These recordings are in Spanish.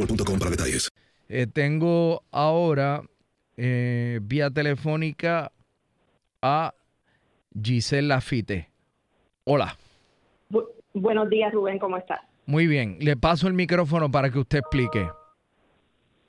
boostmobile.com para detalles. Eh, tengo ahora eh, vía telefónica a Giselle Lafite. Hola. Bu buenos días, Rubén, ¿cómo estás? Muy bien. Le paso el micrófono para que usted explique.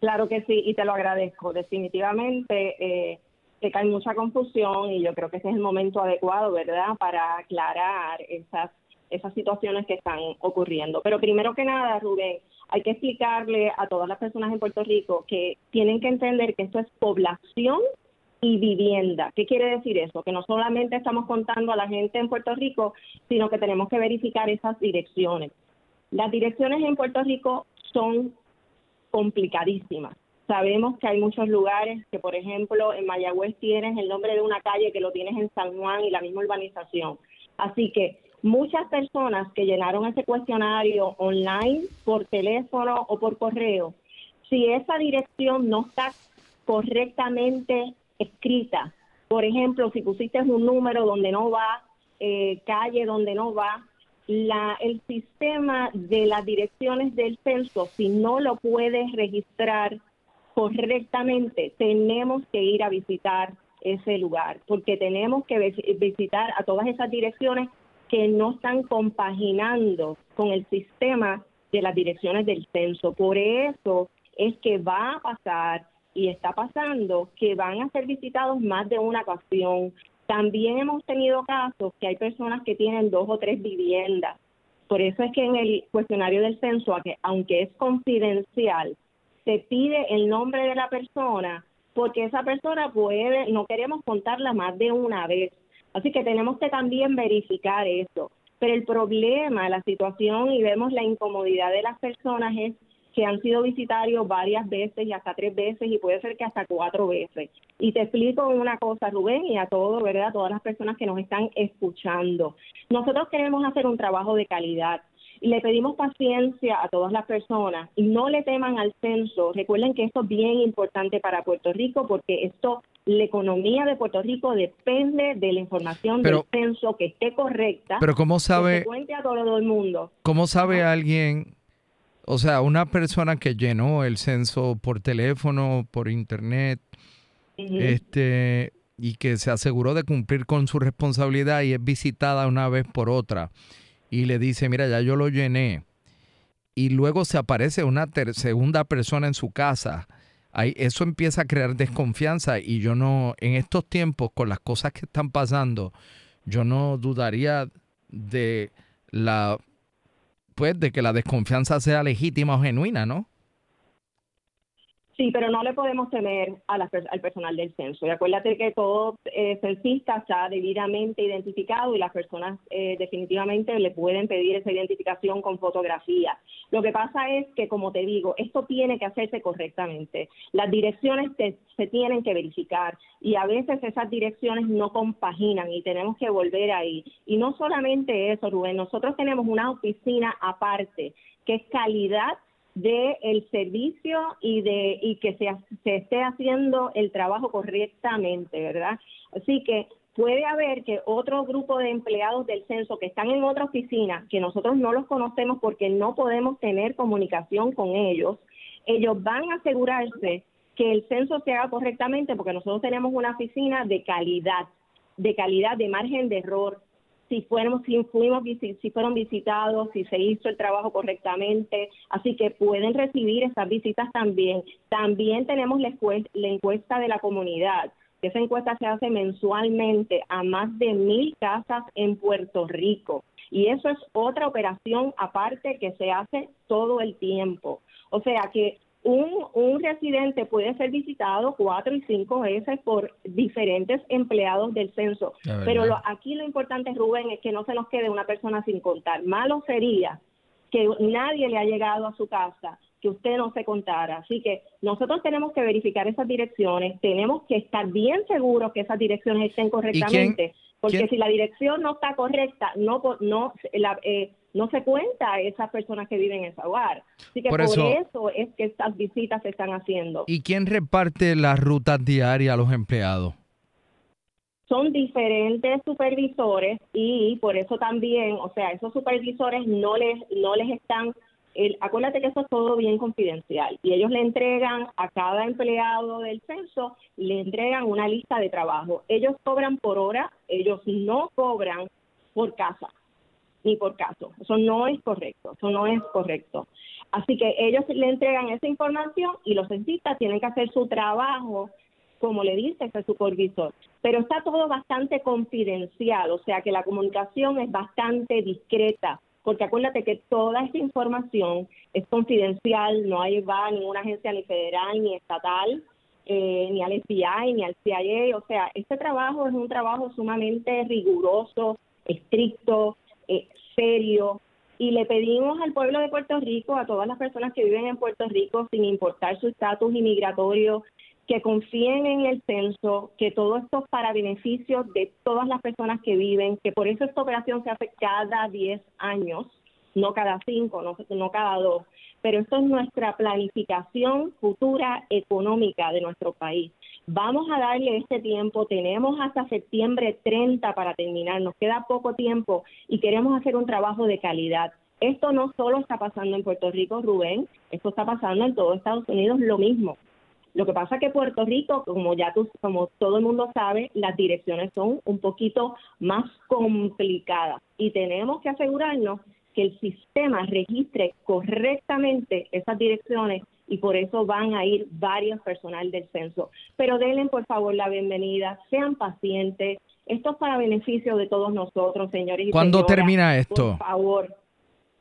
Claro que sí, y te lo agradezco. Definitivamente eh, que hay mucha confusión y yo creo que ese es el momento adecuado, ¿verdad?, para aclarar esas, esas situaciones que están ocurriendo. Pero primero que nada, Rubén, hay que explicarle a todas las personas en Puerto Rico que tienen que entender que esto es población y vivienda. ¿Qué quiere decir eso? Que no solamente estamos contando a la gente en Puerto Rico, sino que tenemos que verificar esas direcciones. Las direcciones en Puerto Rico son complicadísimas. Sabemos que hay muchos lugares que, por ejemplo, en Mayagüez tienes el nombre de una calle que lo tienes en San Juan y la misma urbanización. Así que muchas personas que llenaron ese cuestionario online, por teléfono o por correo, si esa dirección no está correctamente escrita, por ejemplo, si pusiste un número donde no va, eh, calle donde no va, la, el sistema de las direcciones del censo, si no lo puedes registrar correctamente, tenemos que ir a visitar ese lugar, porque tenemos que visitar a todas esas direcciones que no están compaginando con el sistema de las direcciones del censo. Por eso es que va a pasar y está pasando que van a ser visitados más de una ocasión. También hemos tenido casos que hay personas que tienen dos o tres viviendas. Por eso es que en el cuestionario del censo, aunque es confidencial, se pide el nombre de la persona porque esa persona puede, no queremos contarla más de una vez. Así que tenemos que también verificar eso. Pero el problema, la situación y vemos la incomodidad de las personas es que han sido visitarios varias veces y hasta tres veces y puede ser que hasta cuatro veces. Y te explico una cosa, Rubén, y a todos, ¿verdad? Todas las personas que nos están escuchando. Nosotros queremos hacer un trabajo de calidad le pedimos paciencia a todas las personas y no le teman al censo. Recuerden que esto es bien importante para Puerto Rico porque esto, la economía de Puerto Rico depende de la información del censo que esté correcta. Pero ¿cómo sabe? Que cuente a todo el mundo. ¿Cómo sabe alguien, o sea, una persona que llenó el censo por teléfono, por internet, este y que se aseguró de cumplir con su responsabilidad y es visitada una vez por otra? Y le dice, mira, ya yo lo llené, y luego se aparece una segunda persona en su casa, ahí, eso empieza a crear desconfianza y yo no, en estos tiempos, con las cosas que están pasando, yo no dudaría de la pues, de que la desconfianza sea legítima o genuina, ¿no? Sí, pero no le podemos temer a al personal del censo. Y acuérdate que todo eh, censista está debidamente identificado y las personas eh, definitivamente le pueden pedir esa identificación con fotografía. Lo que pasa es que, como te digo, esto tiene que hacerse correctamente. Las direcciones se tienen que verificar y a veces esas direcciones no compaginan y tenemos que volver ahí. Y no solamente eso, Rubén, nosotros tenemos una oficina aparte que es calidad de el servicio y de y que se, se esté haciendo el trabajo correctamente, ¿verdad? Así que puede haber que otro grupo de empleados del censo que están en otra oficina, que nosotros no los conocemos porque no podemos tener comunicación con ellos, ellos van a asegurarse que el censo se haga correctamente porque nosotros tenemos una oficina de calidad, de calidad, de margen de error, si fuéramos, si fuimos, si fueron visitados, si se hizo el trabajo correctamente, así que pueden recibir esas visitas también. También tenemos la encuesta, de la comunidad. Esa encuesta se hace mensualmente a más de mil casas en Puerto Rico. Y eso es otra operación aparte que se hace todo el tiempo. O sea que un, un residente puede ser visitado cuatro y cinco veces por diferentes empleados del censo. Pero aquí lo importante, Rubén, es que no se nos quede una persona sin contar. Malo sería que nadie le ha llegado a su casa que usted no se contara. Así que nosotros tenemos que verificar esas direcciones, tenemos que estar bien seguros que esas direcciones estén correctamente, porque si la dirección no está correcta, no no la, eh, no se cuenta a esas personas que viven en ese hogar. Así que por, eso, es que estas visitas se están haciendo. ¿Y quién reparte las rutas diarias a los empleados? Son diferentes supervisores y por eso también, o sea, esos supervisores no les no les están el, acuérdate que eso es todo bien confidencial y ellos le entregan a cada empleado del censo, le entregan una lista de trabajo. Ellos cobran por hora, ellos no cobran por casa ni por caso. Eso no es correcto, eso no es correcto. Así que ellos le entregan esa información y los centistas tienen que hacer su trabajo como le dice ese supervisor. Pero está todo bastante confidencial, o sea que la comunicación es bastante discreta, porque acuérdate que toda esta información es confidencial, no hay va a ninguna agencia ni federal ni estatal, eh, ni al FBI ni al CIA, o sea, este trabajo es un trabajo sumamente riguroso, estricto, eh, serio y le pedimos al pueblo de Puerto Rico, a todas las personas que viven en Puerto Rico, sin importar su estatus inmigratorio, que confíen en el censo, que todo esto es para beneficio de todas las personas que viven, que por eso esta operación se hace cada 10 años, no cada 5, no, no cada 2, pero esto es nuestra planificación futura económica de nuestro país. Vamos a darle este tiempo, tenemos hasta septiembre 30 para terminar, nos queda poco tiempo y queremos hacer un trabajo de calidad. Esto no solo está pasando en Puerto Rico, Rubén, esto está pasando en todo Estados Unidos lo mismo. Lo que pasa es que Puerto Rico, como ya tú, como todo el mundo sabe, las direcciones son un poquito más complicadas y tenemos que asegurarnos que el sistema registre correctamente esas direcciones y por eso van a ir varios personal del censo. Pero denle por favor la bienvenida, sean pacientes. Esto es para beneficio de todos nosotros, señores. ¿Cuándo termina esto? Por favor,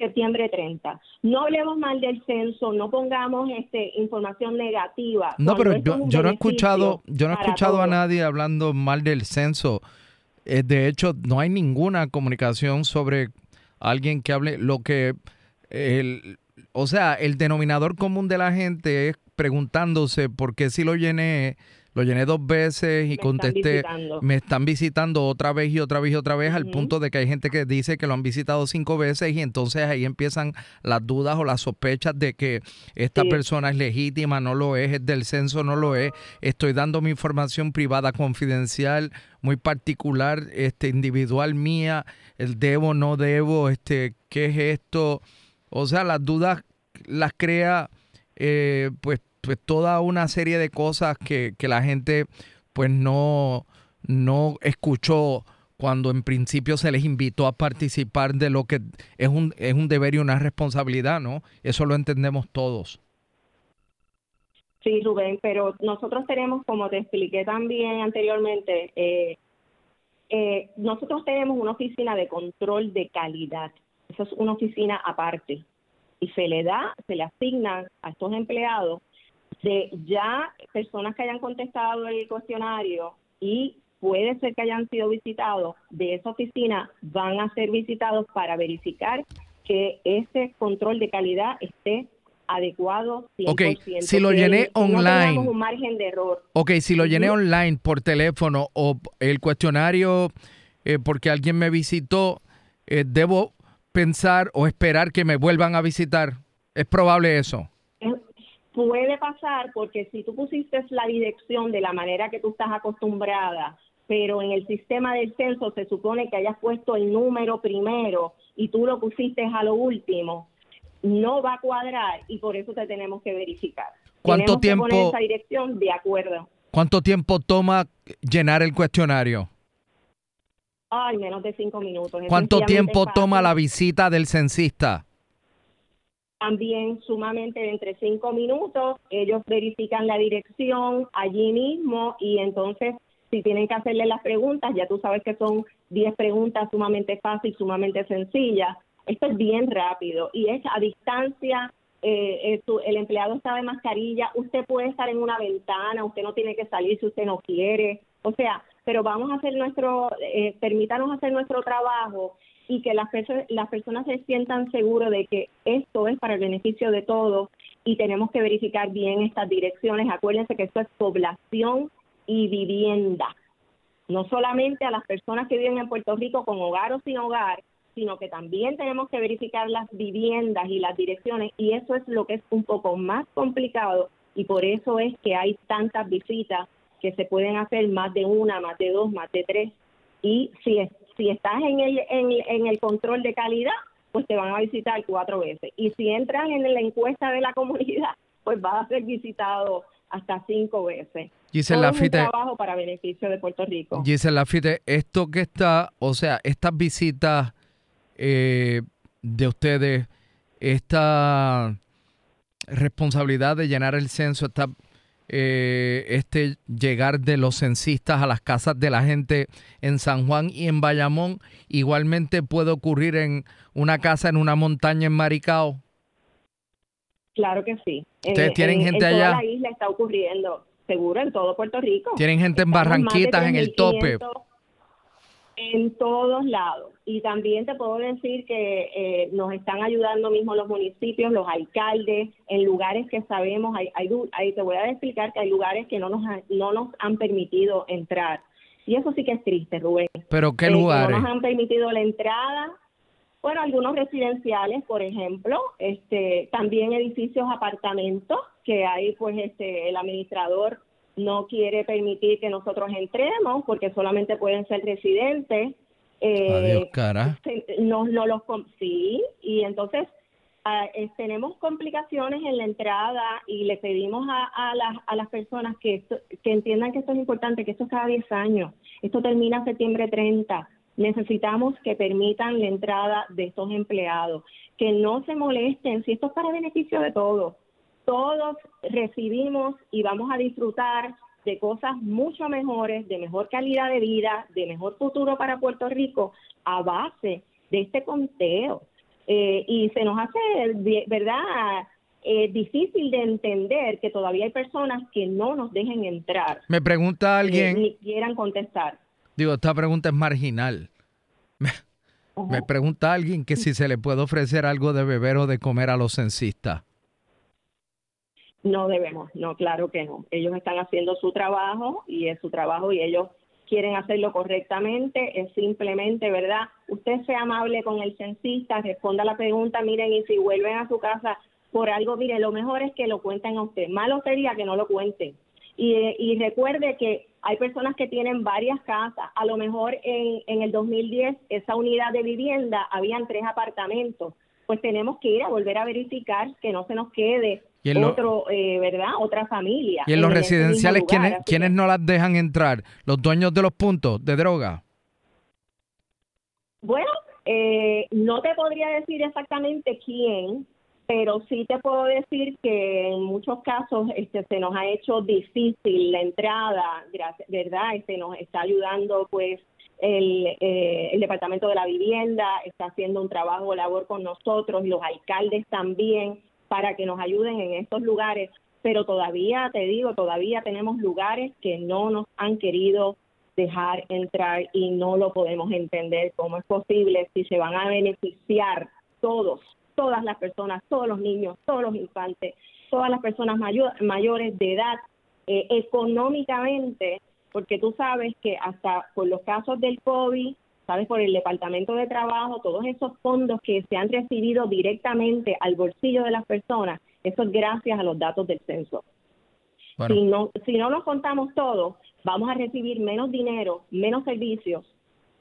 septiembre 30. No hablemos mal del censo, no pongamos este información negativa. No, pero yo, yo, no he escuchado, yo no he escuchado a nadie hablando mal del censo. Eh, de hecho, no hay ninguna comunicación sobre alguien que hable lo que el, o sea, el denominador común de la gente es preguntándose por qué si lo llené, lo llené dos veces y contesté, me están visitando otra vez y otra vez y otra vez, al punto de que hay gente que dice que lo han visitado cinco veces y entonces ahí empiezan las dudas o las sospechas de que esta persona es legítima, no lo es, es del censo, no lo es, estoy dando mi información privada confidencial muy particular, este individual mía, el debo, no debo, este, ¿qué es esto? O sea, las dudas las crea eh, pues, pues toda una serie de cosas que, que la gente pues no, no escuchó cuando en principio se les invitó a participar de lo que es un, es un deber y una responsabilidad, ¿no? Eso lo entendemos todos. Sí, Rubén, pero nosotros tenemos, como te expliqué también anteriormente, eh, eh, nosotros tenemos una oficina de control de calidad eso es una oficina aparte y se le da, se le asigna a estos empleados de ya personas que hayan contestado el cuestionario y puede ser que hayan sido visitados de esa oficina, van a ser visitados para verificar que ese control de calidad esté adecuado 100%. Ok, si lo llené online. No un margen de error. Ok, si lo llené online por teléfono o el cuestionario eh, porque alguien me visitó, eh, ¿debo pensar o esperar que me vuelvan a visitar? ¿Es probable eso? Puede pasar porque si tú pusiste la dirección de la manera que tú estás acostumbrada, pero en el sistema del censo se supone que hayas puesto el número primero y tú lo pusiste a lo último, no va a cuadrar y por eso te tenemos que verificar. ¿Cuánto tiempo? Que poner esa dirección de acuerdo. ¿Cuánto tiempo toma llenar el cuestionario? Ay, menos de cinco minutos. ¿Cuánto tiempo toma la visita del censista? También sumamente entre cinco minutos. Ellos verifican la dirección allí mismo y entonces si tienen que hacerle las preguntas, ya tú sabes que son diez preguntas sumamente fáciles, sumamente sencillas. Esto es bien rápido y es a distancia. Eh, el empleado está de mascarilla, usted puede estar en una ventana, usted no tiene que salir si usted no quiere. O sea, pero vamos a hacer nuestro, eh, permítanos hacer nuestro trabajo y que las, las personas se sientan seguros de que esto es para el beneficio de todos y tenemos que verificar bien estas direcciones. Acuérdense que esto es población y vivienda. No solamente a las personas que viven en Puerto Rico con hogar o sin hogar, sino que también tenemos que verificar las viviendas y las direcciones y eso es lo que es un poco más complicado y por eso es que hay tantas visitas que se pueden hacer más de una, más de dos, más de tres. Y si, si estás en el, en, el control de calidad, pues te van a visitar cuatro veces. Y si entran en la encuesta de la comunidad, pues vas a ser visitado hasta cinco veces. Giselle Lafite, un trabajo para beneficio de Puerto Rico. Giselle Lafite, esto que está, o sea, estas visitas eh, de ustedes, esta responsabilidad de llenar el censo, esta eh, este llegar de los censistas a las casas de la gente en San Juan y en Bayamón igualmente puede ocurrir en una casa en una montaña en Maricao? Claro que sí. ¿Ustedes tienen gente allá? En toda la isla está ocurriendo, seguro, en todo Puerto Rico. ¿Tienen gente en Barranquitas, en el tope? En todos lados. Y también te puedo decir que eh, nos están ayudando mismo los municipios, los alcaldes, en lugares que sabemos, hay, hay, te voy a explicar que hay lugares que no nos, no nos han permitido entrar. Y eso sí que es triste, Rubén. ¿Pero qué lugares? no nos han permitido la entrada. Bueno, algunos residenciales, por ejemplo, este, también edificios, apartamentos, que hay pues este, el administrador no quiere permitir que nosotros entremos porque solamente pueden ser residentes. Eh, Adiós, cara. No, no los, sí, y entonces ah, eh, tenemos complicaciones en la entrada y le pedimos a, a, las, a las personas que, que entiendan que esto es importante, que esto es cada 10 años. Esto termina septiembre 30. Necesitamos que permitan la entrada de estos empleados, que no se molesten, si esto es para beneficio de todos todos recibimos y vamos a disfrutar de cosas mucho mejores, de mejor calidad de vida, de mejor futuro para Puerto Rico a base de este conteo. Eh, y se nos hace, ¿verdad? Eh, difícil de entender que todavía hay personas que no nos dejen entrar. Me pregunta eh, alguien. ni quieran contestar. Digo, esta pregunta es marginal. me pregunta alguien que si se le puede ofrecer algo de beber o de comer a los censistas. No debemos, no, claro que no. Ellos están haciendo su trabajo y es su trabajo y ellos quieren hacerlo correctamente, es simplemente, ¿verdad? Usted sea amable con el censista, responda la pregunta, miren, y si vuelven a su casa por algo, mire, lo mejor es que lo cuenten a usted. Malo sería que no lo cuenten. Y, y recuerde que hay personas que tienen varias casas. A lo mejor en, en el 2010 esa unidad de vivienda habían tres apartamentos. Pues tenemos que ir a volver a verificar que no se nos quede otro, eh, ¿verdad? Otra familia. ¿Y en, los residenciales ¿quiénes, no las dejan entrar? ¿Los dueños de los puntos de droga? Bueno, eh, no te podría decir exactamente quién, pero sí te puedo decir que en muchos casos este, se nos ha hecho difícil la entrada, ¿verdad? Este nos está ayudando pues el, eh, el Departamento de la Vivienda está haciendo un trabajo labor con nosotros, los alcaldes también, para que nos ayuden en estos lugares, pero todavía, te digo, todavía tenemos lugares que no nos han querido dejar entrar y no lo podemos entender. Cómo es posible si se van a beneficiar todos, todas las personas, todos los niños, todos los infantes, todas las personas mayores de edad, eh, económicamente, porque tú sabes que hasta por los casos del COVID, sabes, por el Departamento de Trabajo, todos esos fondos que se han recibido directamente al bolsillo de las personas, eso es gracias a los datos del censo. Si, no, si no los contamos todos, vamos a recibir menos dinero, menos servicios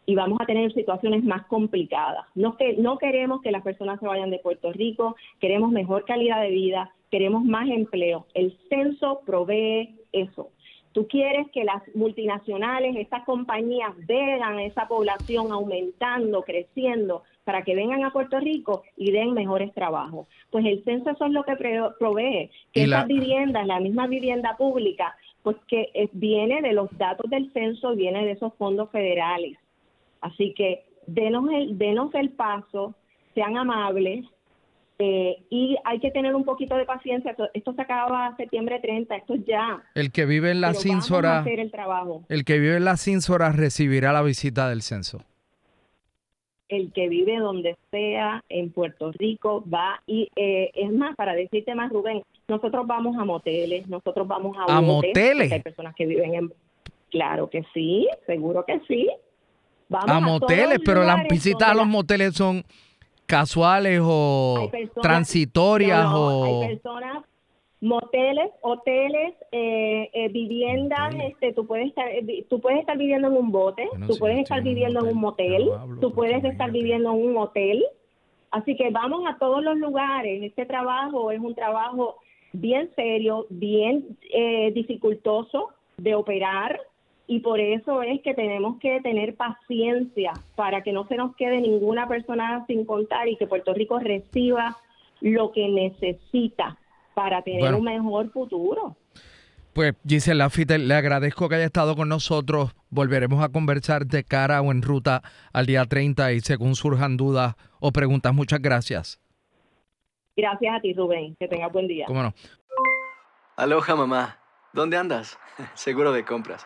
y vamos a tener situaciones más complicadas. No, que, no queremos que las personas se vayan de Puerto Rico, queremos mejor calidad de vida, queremos más empleo. El censo provee eso. Tú quieres que las multinacionales, estas compañías, vean esa población aumentando, creciendo, para que vengan a Puerto Rico y den mejores trabajos. Pues el censo eso es lo que provee, que esas viviendas, la misma vivienda pública, pues que viene de los datos del censo, viene de esos fondos federales. Así que denos el, denos el paso, sean amables, eh, y hay que tener un poquito de paciencia. Esto, se acaba septiembre 30, esto es ya. El que vive en la Cinsora, el, que vive en la Cinsora recibirá la visita del censo. El que vive donde sea en Puerto Rico va y eh, es más para decirte más Rubén, nosotros vamos a moteles, nosotros vamos a, ¿A moteles. Hay personas que viven en claro que sí, seguro que sí. Vamos a, moteles, pero las visitas a los moteles son casuales o transitorias o hay personas moteles hoteles eh, eh, viviendas este tú puedes estar eh, tú puedes estar viviendo en un bote tú puedes estar viviendo en un motel tú puedes estar viviendo en un hotel. Así que vamos a todos los lugares. Este trabajo es un trabajo bien serio bien dificultoso de operar y por eso es que tenemos que tener paciencia para que no se nos quede ninguna persona sin contar y que Puerto Rico reciba lo que necesita para tener un mejor futuro. Pues Gisela Lafitte, le agradezco que haya estado con nosotros. Volveremos a conversar de cara o en ruta al día 30 y según surjan dudas o preguntas. Muchas gracias. Gracias a ti, Rubén. Que tengas buen día. ¿Cómo no? Aloha, mamá. ¿Dónde andas? Seguro de compras.